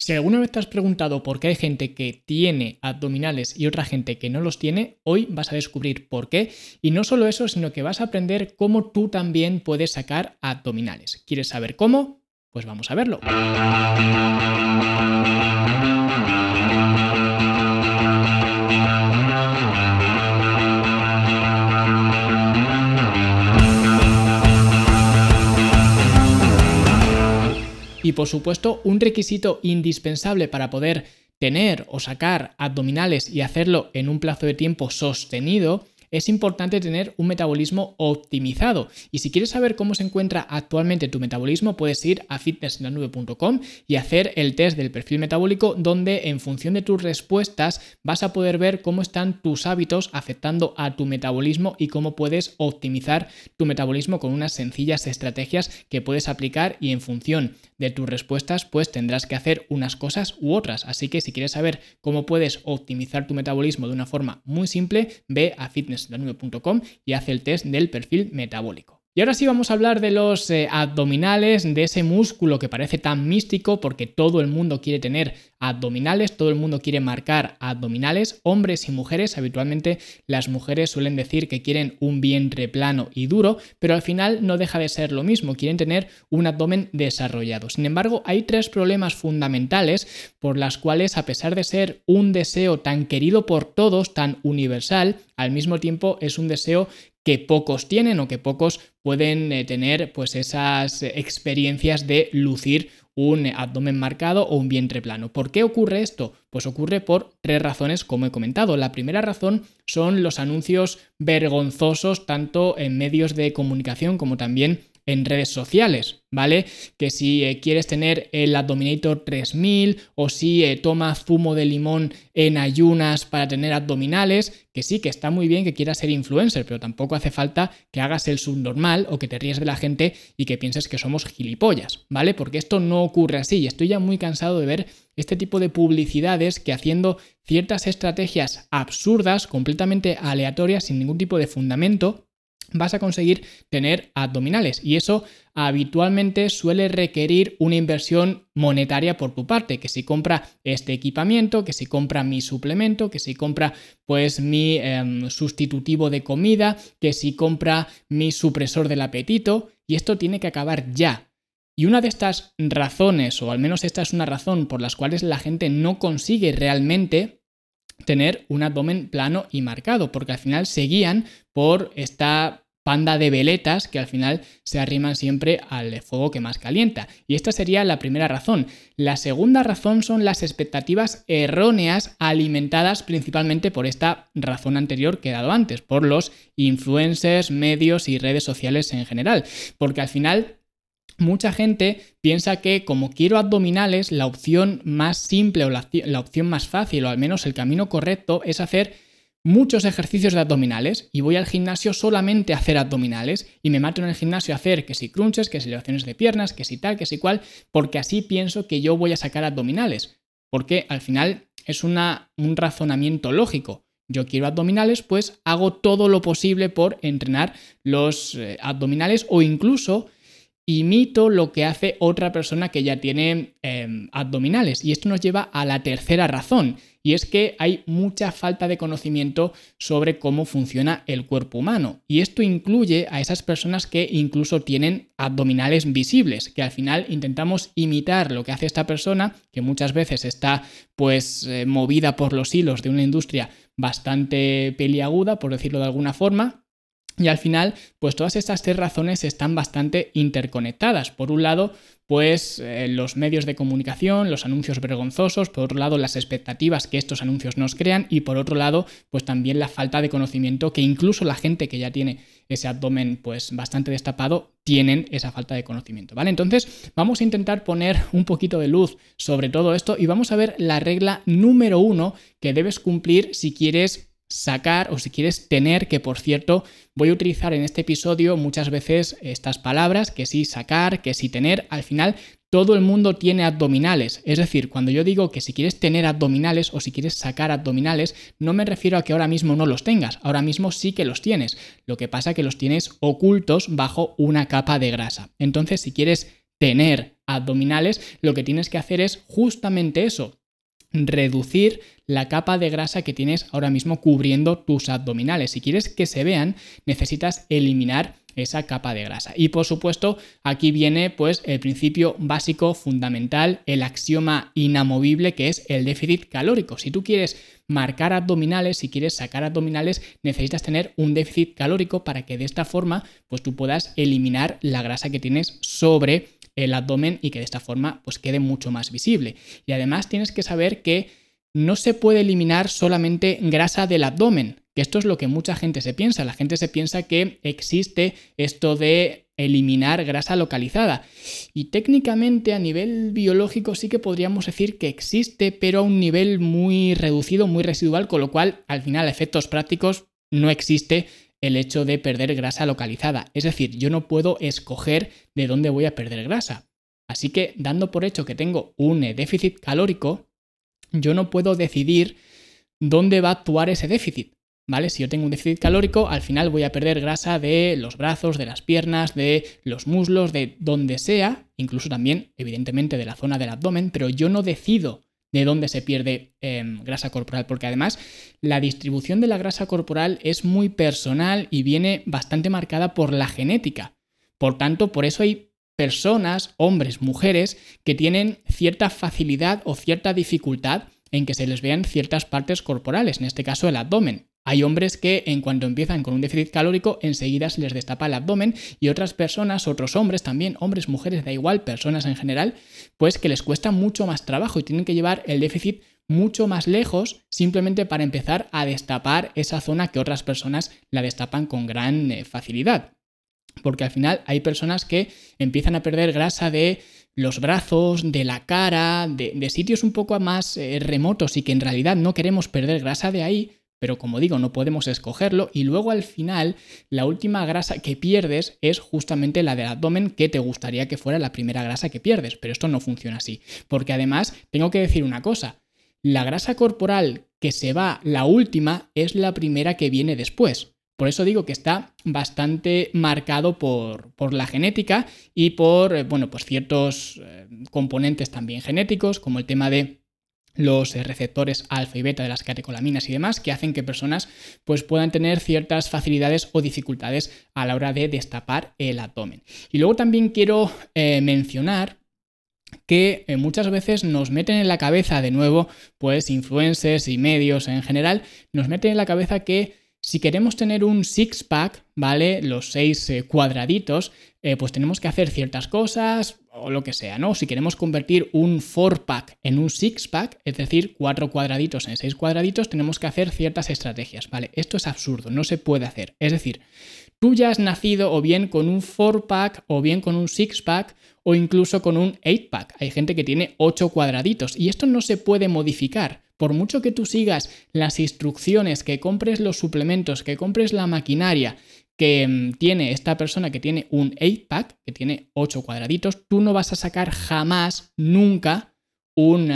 Si alguna vez te has preguntado por qué hay gente que tiene abdominales y otra gente que no los tiene, hoy vas a descubrir por qué. Y no solo eso, sino que vas a aprender cómo tú también puedes sacar abdominales. ¿Quieres saber cómo? Pues vamos a verlo. Y por supuesto, un requisito indispensable para poder tener o sacar abdominales y hacerlo en un plazo de tiempo sostenido es importante tener un metabolismo optimizado. Y si quieres saber cómo se encuentra actualmente tu metabolismo, puedes ir a fitnesslanube.com y hacer el test del perfil metabólico donde en función de tus respuestas vas a poder ver cómo están tus hábitos afectando a tu metabolismo y cómo puedes optimizar tu metabolismo con unas sencillas estrategias que puedes aplicar y en función de tus respuestas pues tendrás que hacer unas cosas u otras. Así que si quieres saber cómo puedes optimizar tu metabolismo de una forma muy simple, ve a fitness y hace el test del perfil metabólico. Y ahora sí vamos a hablar de los eh, abdominales, de ese músculo que parece tan místico porque todo el mundo quiere tener abdominales, todo el mundo quiere marcar abdominales, hombres y mujeres. Habitualmente las mujeres suelen decir que quieren un vientre plano y duro, pero al final no deja de ser lo mismo, quieren tener un abdomen desarrollado. Sin embargo, hay tres problemas fundamentales por las cuales, a pesar de ser un deseo tan querido por todos, tan universal, al mismo tiempo es un deseo que pocos tienen o que pocos pueden eh, tener pues esas experiencias de lucir un abdomen marcado o un vientre plano. ¿Por qué ocurre esto? Pues ocurre por tres razones, como he comentado. La primera razón son los anuncios vergonzosos tanto en medios de comunicación como también en redes sociales, ¿vale? Que si eh, quieres tener el Abdominator 3000 o si eh, tomas zumo de limón en ayunas para tener abdominales, que sí, que está muy bien que quieras ser influencer, pero tampoco hace falta que hagas el subnormal o que te ríes de la gente y que pienses que somos gilipollas, ¿vale? Porque esto no ocurre así y estoy ya muy cansado de ver este tipo de publicidades que haciendo ciertas estrategias absurdas, completamente aleatorias, sin ningún tipo de fundamento, vas a conseguir tener abdominales y eso habitualmente suele requerir una inversión monetaria por tu parte, que si compra este equipamiento, que si compra mi suplemento, que si compra pues mi em, sustitutivo de comida, que si compra mi supresor del apetito y esto tiene que acabar ya. Y una de estas razones, o al menos esta es una razón por las cuales la gente no consigue realmente tener un abdomen plano y marcado, porque al final se guían por esta panda de veletas que al final se arriman siempre al fuego que más calienta. Y esta sería la primera razón. La segunda razón son las expectativas erróneas alimentadas principalmente por esta razón anterior que he dado antes, por los influencers, medios y redes sociales en general. Porque al final Mucha gente piensa que como quiero abdominales, la opción más simple o la, opción más fácil o al menos el camino correcto es hacer muchos ejercicios de abdominales y voy al gimnasio solamente a hacer abdominales y me mato en el gimnasio a hacer que si crunches, que si elevaciones de piernas, que si tal, que si cual, porque así pienso que yo voy a sacar abdominales. Porque al final es una, un razonamiento lógico. Yo quiero abdominales, pues hago todo lo posible por entrenar los eh, abdominales o incluso imito lo que hace otra persona que ya tiene em, abdominales. Y esto nos lleva a la tercera razón, y es que hay mucha falta de conocimiento sobre cómo funciona el cuerpo humano. Y esto incluye a esas personas que incluso tienen abdominales visibles, que al final intentamos imitar lo que hace esta persona, que muchas veces está pues eh, movida por los hilos de una industria bastante peliaguda, por decirlo de alguna forma, y al final, pues todas estas tres razones están bastante interconectadas. Por un lado, pues eh, los medios de comunicación, los anuncios vergonzosos, por otro lado, las expectativas que estos anuncios nos crean y por otro lado, pues también la falta de conocimiento que incluso la gente que ya tiene ese abdomen pues bastante destapado tienen esa falta de conocimiento, ¿vale? Entonces, vamos a intentar poner un poquito de luz sobre todo esto y vamos a ver la regla número uno que debes cumplir si quieres sacar o si quieres tener, que por cierto voy a utilizar en este episodio muchas veces estas palabras, que sí sacar, que sí tener, al final todo el mundo tiene abdominales, es decir, cuando yo digo que si quieres tener abdominales o si quieres sacar abdominales, no me refiero a que ahora mismo no los tengas, ahora mismo sí que los tienes, lo que pasa que los tienes ocultos bajo una capa de grasa. Entonces, si quieres tener abdominales, lo que tienes que hacer es justamente eso, reducir la capa de grasa que tienes ahora mismo cubriendo tus abdominales. Si quieres que se vean, necesitas eliminar esa capa de grasa. Y por supuesto, aquí viene pues el principio básico fundamental, el axioma inamovible que es el déficit calórico. Si tú quieres marcar abdominales, si quieres sacar abdominales, necesitas tener un déficit calórico para que de esta forma pues tú puedas eliminar la grasa que tienes sobre el abdomen y que de esta forma pues quede mucho más visible. Y además tienes que saber que no se puede eliminar solamente grasa del abdomen, que esto es lo que mucha gente se piensa. La gente se piensa que existe esto de eliminar grasa localizada. Y técnicamente a nivel biológico sí que podríamos decir que existe, pero a un nivel muy reducido, muy residual, con lo cual al final a efectos prácticos no existe el hecho de perder grasa localizada. Es decir, yo no puedo escoger de dónde voy a perder grasa. Así que dando por hecho que tengo un déficit calórico, yo no puedo decidir dónde va a actuar ese déficit. ¿Vale? Si yo tengo un déficit calórico, al final voy a perder grasa de los brazos, de las piernas, de los muslos, de donde sea, incluso también, evidentemente, de la zona del abdomen, pero yo no decido de dónde se pierde em, grasa corporal, porque además la distribución de la grasa corporal es muy personal y viene bastante marcada por la genética. Por tanto, por eso hay personas, hombres, mujeres, que tienen cierta facilidad o cierta dificultad en que se les vean ciertas partes corporales, en este caso el abdomen. Hay hombres que en cuanto empiezan con un déficit calórico enseguida se les destapa el abdomen y otras personas, otros hombres también, hombres, mujeres, da igual, personas en general, pues que les cuesta mucho más trabajo y tienen que llevar el déficit mucho más lejos simplemente para empezar a destapar esa zona que otras personas la destapan con gran eh, facilidad. Porque al final hay personas que empiezan a perder grasa de los brazos, de la cara, de, sitios un poco más eh, remotos y que en realidad no queremos perder grasa de ahí, pero como digo, no podemos escogerlo y luego al final la última grasa que pierdes es justamente la del abdomen que te gustaría que fuera la primera grasa que pierdes, pero esto no funciona así, porque además tengo que decir una cosa, la grasa corporal que se va la última es la primera que viene después. Por eso digo que está bastante marcado por, por la genética y por eh, bueno, pues ciertos eh, componentes también genéticos, como el tema de los receptores alfa y beta de las catecolaminas y demás, que hacen que personas pues, puedan tener ciertas facilidades o dificultades a la hora de destapar el abdomen. Y luego también quiero eh, mencionar que eh, muchas veces nos meten en la cabeza, de nuevo, pues influencers y medios en general, nos meten en la cabeza que si queremos tener un six-pack, ¿vale? Los seis eh, cuadraditos, eh, pues tenemos que hacer ciertas cosas o lo que sea, ¿no? Si queremos convertir un four-pack en un six-pack, es decir, cuatro cuadraditos en seis cuadraditos, tenemos que hacer ciertas estrategias, ¿vale? Esto es absurdo, no se puede hacer. Es decir, tú ya has nacido o bien con un four-pack o bien con un six-pack o incluso con un eight-pack. Hay gente que tiene ocho cuadraditos y esto no se puede modificar. Por mucho que tú sigas las instrucciones, que compres los suplementos, que compres la maquinaria que mm, tiene esta persona que tiene un 8-pack, que tiene 8 cuadraditos, tú no vas a sacar jamás, nunca, un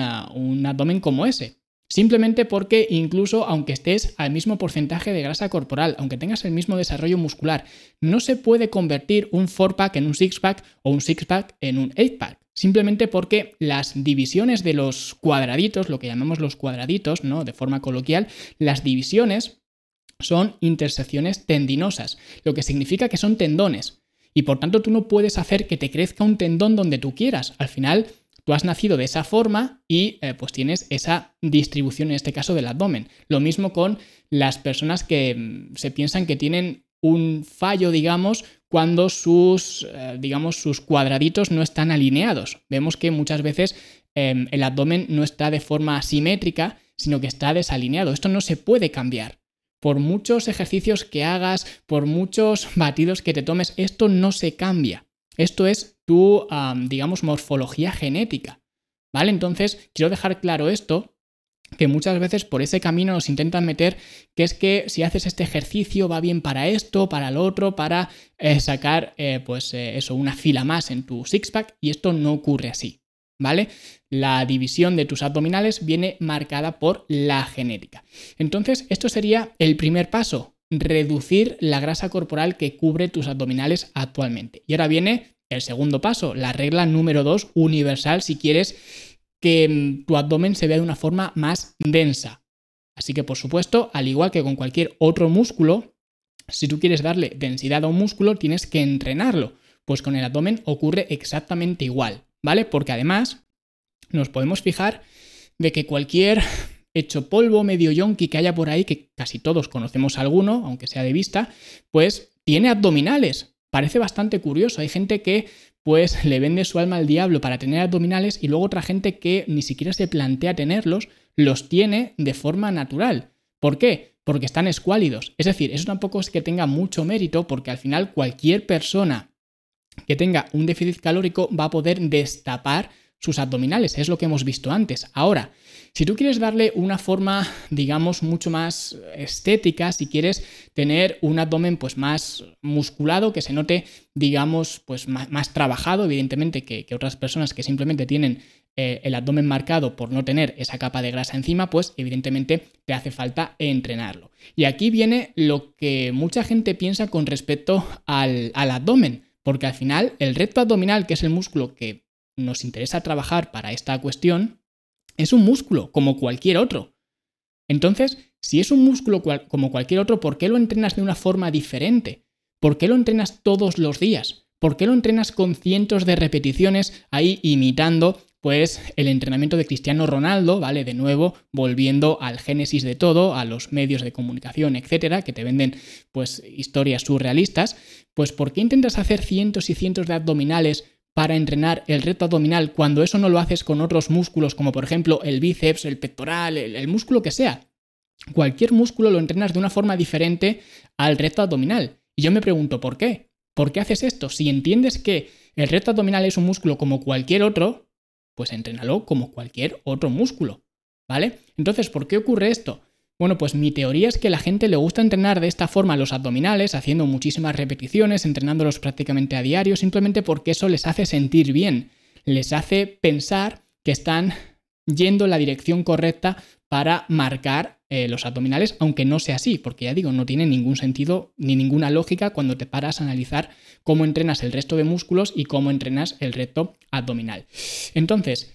abdomen como ese. Simplemente porque incluso aunque estés al mismo porcentaje de grasa corporal, aunque tengas el mismo desarrollo muscular, no se puede convertir un 4-pack en un 6-pack o un 6-pack en un 8-pack. Simplemente porque las divisiones de los cuadraditos, lo que llamamos los cuadraditos, ¿no? De forma coloquial, las divisiones son intersecciones tendinosas, lo que significa que son tendones. Y por tanto tú no puedes hacer que te crezca un tendón donde tú quieras. Al final Tú has nacido de esa forma y eh, pues tienes esa distribución en este caso del abdomen. Lo mismo con las personas que mm, se piensan que tienen un fallo, digamos, cuando sus, eh, digamos, sus cuadraditos no están alineados. Vemos que muchas veces em, el abdomen no está de forma simétrica, sino que está desalineado. Esto no se puede cambiar. Por muchos ejercicios que hagas, por muchos batidos que te tomes, esto no se cambia. Esto es tu, digamos, morfología genética. ¿Vale? Entonces, quiero dejar claro esto, que muchas veces por ese camino nos intentan meter que es que si haces este ejercicio va bien para esto, para lo otro, para eh, sacar, eh, pues eh, eso, una fila más en tu six-pack, y esto no ocurre así. ¿Vale? La división de tus abdominales viene marcada por la genética. Entonces, esto sería el primer paso, reducir la grasa corporal que cubre tus abdominales actualmente. Y ahora viene el segundo paso, la regla número dos, universal, si quieres que mm, tu abdomen se vea de una forma más densa. Así que, por supuesto, al igual que con cualquier otro músculo, si tú quieres darle densidad a un músculo, tienes que entrenarlo. Pues con el abdomen ocurre exactamente igual, ¿vale? Porque además nos podemos fijar de que cualquier hecho polvo, medio yonki que haya por ahí, que casi todos conocemos alguno, aunque sea de vista, pues tiene abdominales. Parece bastante curioso. Hay gente que pues le vende su alma al diablo para tener abdominales y luego otra gente que ni siquiera se plantea tenerlos, los tiene de forma natural. ¿Por qué? Porque están escuálidos. Es decir, eso tampoco es que tenga mucho mérito porque al final cualquier persona que tenga un déficit calórico va a poder destapar sus abdominales, es lo que hemos visto antes. Ahora, si tú quieres darle una forma, digamos, mucho más estética, si quieres tener un abdomen pues más musculado, que se note, digamos, pues más, trabajado, evidentemente, que, otras personas que simplemente tienen eh, el abdomen marcado por no tener esa capa de grasa encima, pues evidentemente te hace falta entrenarlo. Y aquí viene lo que mucha gente piensa con respecto al, al abdomen, porque al final el recto abdominal, que es el músculo que nos interesa trabajar para esta cuestión, es un músculo como cualquier otro. Entonces, si es un músculo como cualquier otro, ¿por qué lo entrenas de una forma diferente? ¿Por qué lo entrenas todos los días? ¿Por qué lo entrenas con cientos de repeticiones ahí imitando pues el entrenamiento de Cristiano Ronaldo, ¿vale? De nuevo, volviendo al génesis de todo, a los medios de comunicación, etcétera, que te venden pues historias surrealistas, pues ¿por qué intentas hacer cientos y cientos de abdominales para entrenar el reto abdominal cuando eso no lo haces con otros músculos como por ejemplo el bíceps, el pectoral, el, músculo que sea. Cualquier músculo lo entrenas de una forma diferente al reto abdominal. Y yo me pregunto, ¿por qué? ¿Por qué haces esto? Si entiendes que el reto abdominal es un músculo como cualquier otro, pues entrénalo como cualquier otro músculo. ¿Vale? Entonces, ¿por qué ocurre esto? Bueno, pues mi teoría es que la gente le gusta entrenar de esta forma los abdominales, haciendo muchísimas repeticiones, entrenándolos prácticamente a diario, simplemente porque eso les hace sentir bien, les hace pensar que están yendo en la dirección correcta para marcar eh, los abdominales, aunque no sea así, porque ya digo, no tiene ningún sentido ni ninguna lógica cuando te paras a analizar cómo entrenas el resto de músculos y cómo entrenas el reto abdominal. Entonces,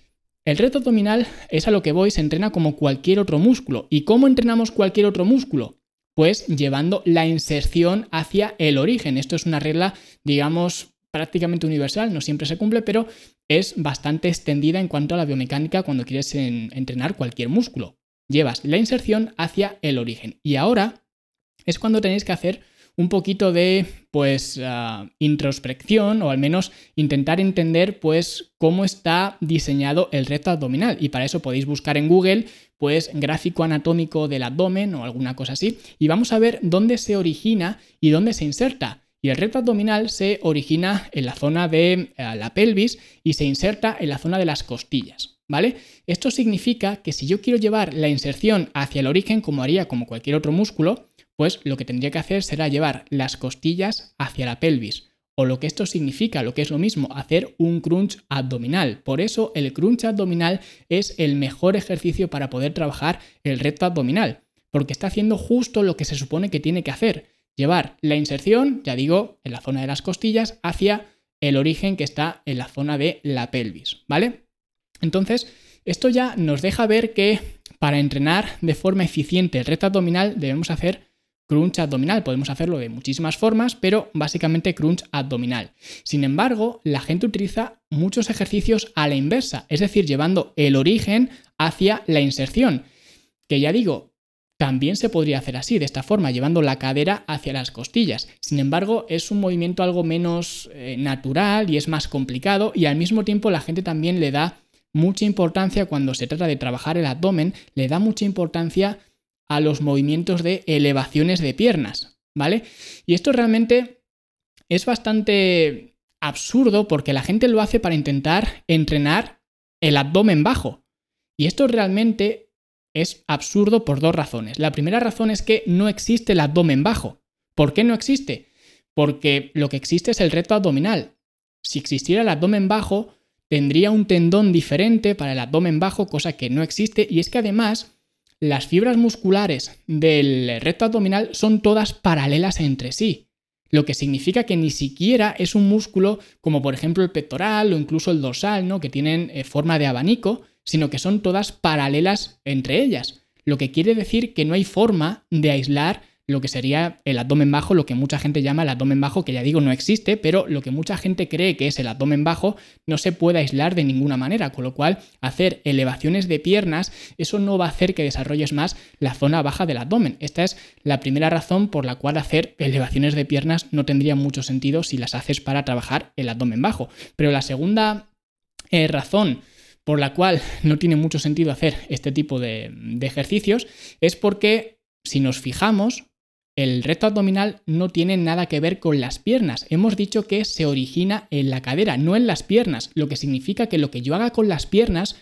el reto abdominal es a lo que voy, se entrena como cualquier otro músculo. ¿Y cómo entrenamos cualquier otro músculo? Pues llevando la inserción hacia el origen. Esto es una regla, digamos, prácticamente universal, no siempre se cumple, pero es bastante extendida en cuanto a la biomecánica cuando quieres entrenar cualquier músculo. Llevas la inserción hacia el origen. Y ahora es cuando tenéis que hacer un poquito de pues ah, introspección o al menos intentar entender pues cómo está diseñado el recto abdominal y para eso podéis buscar en Google pues gráfico anatómico del abdomen o alguna cosa así y vamos a ver dónde se origina y dónde se inserta. Y el recto abdominal se origina en la zona de eh, la pelvis y se inserta en la zona de las costillas. ¿Vale? Esto significa que si yo quiero llevar la inserción hacia el origen, como haría como cualquier otro músculo, pues lo que tendría que hacer será llevar las costillas hacia la pelvis. O lo que esto significa, lo que es lo mismo, hacer un crunch abdominal. Por eso el crunch abdominal es el mejor ejercicio para poder trabajar el recto abdominal, porque está haciendo justo lo que se supone que tiene que hacer. Llevar la inserción, ya digo, en la zona de las costillas, hacia el origen que está en la zona de la pelvis, ¿vale? Entonces, esto ya nos deja ver que para entrenar de forma eficiente el recto abdominal debemos hacer crunch abdominal. Podemos hacerlo de muchísimas formas, pero básicamente crunch abdominal. Sin embargo, la gente utiliza muchos ejercicios a la inversa, es decir, llevando el origen hacia la inserción. Que ya digo, también se podría hacer así, de esta forma, llevando la cadera hacia las costillas. Sin embargo, es un movimiento algo menos eh, natural y es más complicado y al mismo tiempo la gente también le da mucha importancia cuando se trata de trabajar el abdomen, le da mucha importancia a los movimientos de elevaciones de piernas, ¿vale? Y esto realmente es bastante absurdo porque la gente lo hace para intentar entrenar el abdomen bajo. Y esto realmente es absurdo por dos razones. La primera razón es que no existe el abdomen bajo. ¿Por qué no existe? Porque lo que existe es el reto abdominal. Si existiera el abdomen bajo, tendría un tendón diferente para el abdomen bajo, cosa que no existe. Y es que además las fibras musculares del recto abdominal son todas paralelas entre sí. lo que significa que ni siquiera es un músculo como por ejemplo el pectoral o incluso el dorsal, ¿no? que tienen eh, forma de abanico, sino que son todas paralelas entre ellas, lo que quiere decir que no hay forma de aislar lo que sería el abdomen bajo, lo que mucha gente llama el abdomen bajo, que ya digo no existe, pero lo que mucha gente cree que es el abdomen bajo no se puede aislar de ninguna manera, con lo cual hacer elevaciones de piernas, eso no va a hacer que desarrolles más la zona baja del abdomen. Esta es la primera razón por la cual hacer elevaciones de piernas no tendría mucho sentido si las haces para trabajar el abdomen bajo. Pero la segunda eh, razón por la cual no tiene mucho sentido hacer este tipo de, de ejercicios es porque si nos fijamos, el recto abdominal no tiene nada que ver con las piernas. Hemos dicho que se origina en la cadera, no en las piernas, lo que significa que lo que yo haga con las piernas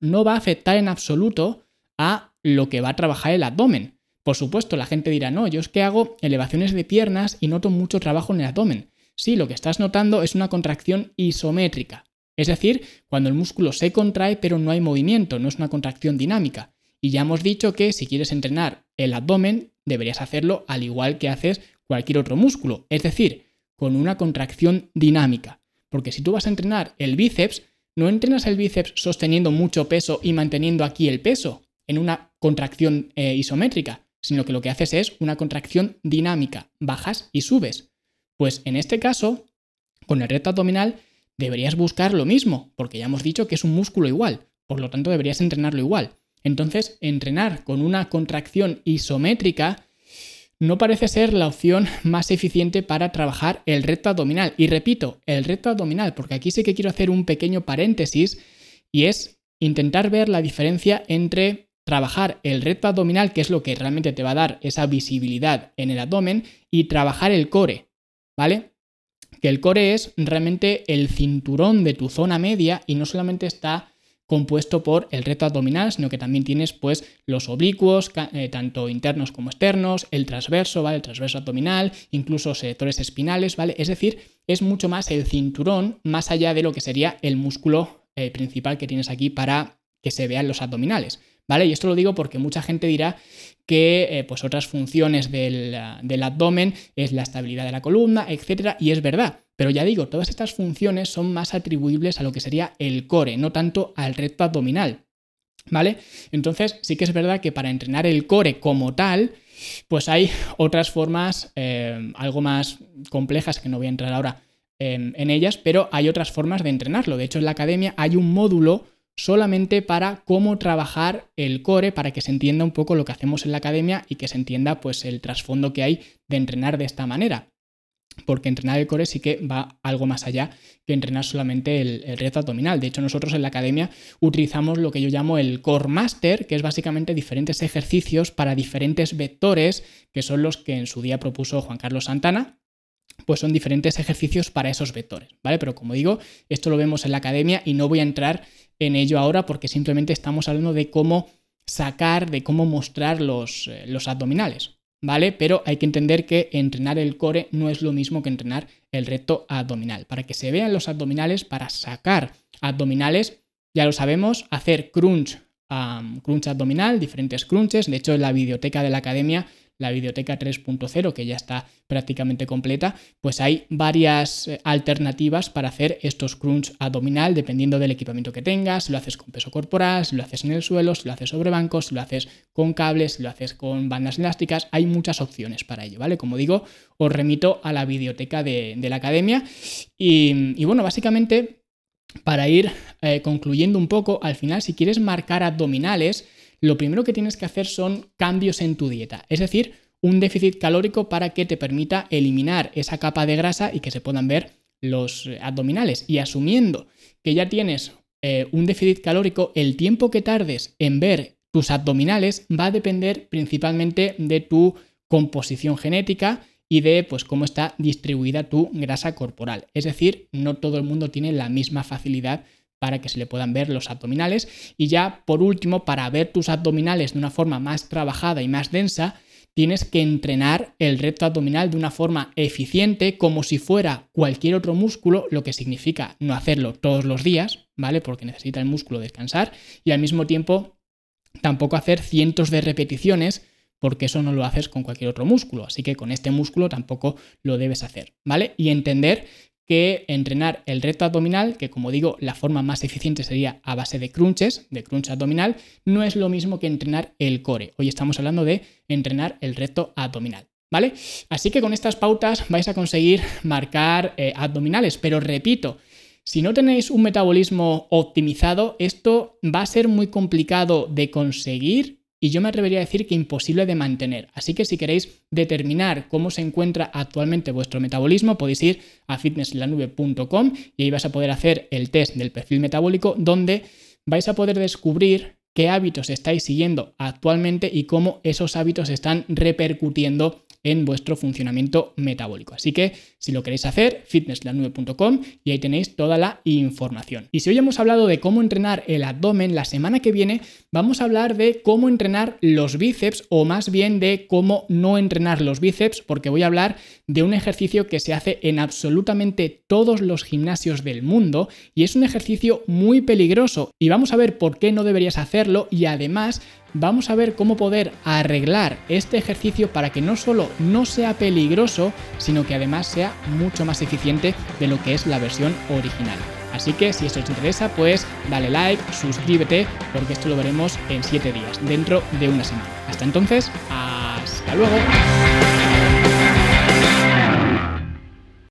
no va a afectar en absoluto a lo que va a trabajar el abdomen. Por supuesto, la gente dirá, no, yo es que hago elevaciones de piernas y noto mucho trabajo en el abdomen. Sí, lo que estás notando es una contracción isométrica. Es decir, cuando el músculo se contrae pero no hay movimiento, no es una contracción dinámica. Y ya hemos dicho que si quieres entrenar el abdomen, deberías hacerlo al igual que haces cualquier otro músculo, es decir, con una contracción dinámica. Porque si tú vas a entrenar el bíceps, no entrenas el bíceps sosteniendo mucho peso y manteniendo aquí el peso en una contracción eh, isométrica, sino que lo que haces es una contracción dinámica, bajas y subes. Pues en este caso, con el reto abdominal, deberías buscar lo mismo, porque ya hemos dicho que es un músculo igual, por lo tanto deberías entrenarlo igual. Entonces, entrenar con una contracción isométrica no parece ser la opción más eficiente para trabajar el recto abdominal. Y repito, el recto abdominal, porque aquí sí que quiero hacer un pequeño paréntesis y es intentar ver la diferencia entre trabajar el recto abdominal, que es lo que realmente te va a dar esa visibilidad en el abdomen, y trabajar el core, ¿vale? Que el core es realmente el cinturón de tu zona media y no solamente está compuesto por el reto abdominal, sino que también tienes pues los oblicuos, eh, tanto internos como externos, el transverso, ¿vale? El transverso abdominal, incluso sectores espinales, ¿vale? Es decir, es mucho más el cinturón, más allá de lo que sería el músculo eh, principal que tienes aquí para que se vean los abdominales. ¿Vale? Y esto lo digo porque mucha gente dirá que eh, pues otras funciones del, del, abdomen es la estabilidad de la columna, etcétera, y es verdad. Pero ya digo, todas estas funciones son más atribuibles a lo que sería el core, no tanto al recto abdominal. ¿Vale? Entonces, sí que es verdad que para entrenar el core como tal, pues hay otras formas eh, algo más complejas que no voy a entrar ahora em, en ellas, pero hay otras formas de entrenarlo. De hecho, en la academia hay un módulo solamente para cómo trabajar el core, para que se entienda un poco lo que hacemos en la academia y que se entienda pues el trasfondo que hay de entrenar de esta manera porque entrenar el core sí que va algo más allá que entrenar solamente el, reto abdominal. De hecho, nosotros en la academia utilizamos lo que yo llamo el Core Master, que es básicamente diferentes ejercicios para diferentes vectores, que son los que en su día propuso Juan Carlos Santana. Pues son diferentes ejercicios para esos vectores, ¿vale? Pero como digo, esto lo vemos en la academia y no voy a entrar en ello ahora porque simplemente estamos hablando de cómo sacar, de cómo mostrar los, eh, los abdominales. ¿Vale? Pero hay que entender que entrenar el core no es lo mismo que entrenar el recto abdominal. Para que se vean los abdominales, para sacar abdominales, ya lo sabemos, hacer crunch, crunch abdominal, diferentes crunches. De hecho, en la biblioteca de la academia la biblioteca 3.0, que ya está prácticamente completa, pues hay varias eh, alternativas para hacer estos crunch abdominal dependiendo del equipamiento que tengas, si lo haces con peso corporal, si lo haces en el suelo, si lo haces sobre bancos, si lo haces con cables, si lo haces con bandas elásticas, hay muchas opciones para ello, ¿vale? Como digo, os remito a la biblioteca de, la academia. Y, bueno, básicamente para ir eh, concluyendo un poco, al final si quieres marcar abdominales, lo primero que tienes que hacer son cambios en tu dieta, es decir, un déficit calórico para que te permita eliminar esa capa de grasa y que se puedan ver los eh, abdominales. Y asumiendo que ya tienes eh, un déficit calórico, el tiempo que tardes en ver tus abdominales va a depender principalmente de tu composición genética y de pues cómo está distribuida tu grasa corporal. Es decir, no todo el mundo tiene la misma facilidad para que se le puedan ver los abdominales. Y ya por último, para ver tus abdominales de una forma más trabajada y más densa, tienes que entrenar el recto abdominal de una forma eficiente, como si fuera cualquier otro músculo, lo que significa no hacerlo todos los días, ¿vale? Porque necesita el músculo descansar y al mismo tiempo tampoco hacer cientos de repeticiones porque eso no lo haces con cualquier otro músculo, así que con este músculo tampoco lo debes hacer, ¿vale? Y entender que entrenar el recto abdominal, que como digo, la forma más eficiente sería a base de crunches, de crunch abdominal, no es lo mismo que entrenar el core. Hoy estamos hablando de entrenar el recto abdominal. ¿Vale? Así que con estas pautas vais a conseguir marcar eh, abdominales, pero repito, si no tenéis un metabolismo optimizado, esto va a ser muy complicado de conseguir y yo me atrevería a decir que imposible de mantener. Así que si queréis determinar cómo se encuentra actualmente vuestro metabolismo, podéis ir a fitnesslanube.com y ahí vais a poder hacer el test del perfil metabólico donde vais a poder descubrir qué hábitos estáis siguiendo actualmente y cómo esos hábitos están repercutiendo en vuestro funcionamiento metabólico. Así que si lo queréis hacer, fitnesslanube.com y ahí tenéis toda la información. Y si hoy hemos hablado de cómo entrenar el abdomen, la semana que viene vamos a hablar de cómo entrenar los bíceps o más bien de cómo no entrenar los bíceps porque voy a hablar de un ejercicio que se hace en absolutamente todos los gimnasios del mundo y es un ejercicio muy peligroso y vamos a ver por qué no deberías hacerlo y además vamos a ver cómo poder arreglar este ejercicio para que no solo no sea peligroso, sino que además sea mucho más eficiente de lo que es la versión original. Así que si esto te interesa, pues dale like, suscríbete, porque esto lo veremos en 7 días, dentro de una semana. Hasta entonces, hasta luego.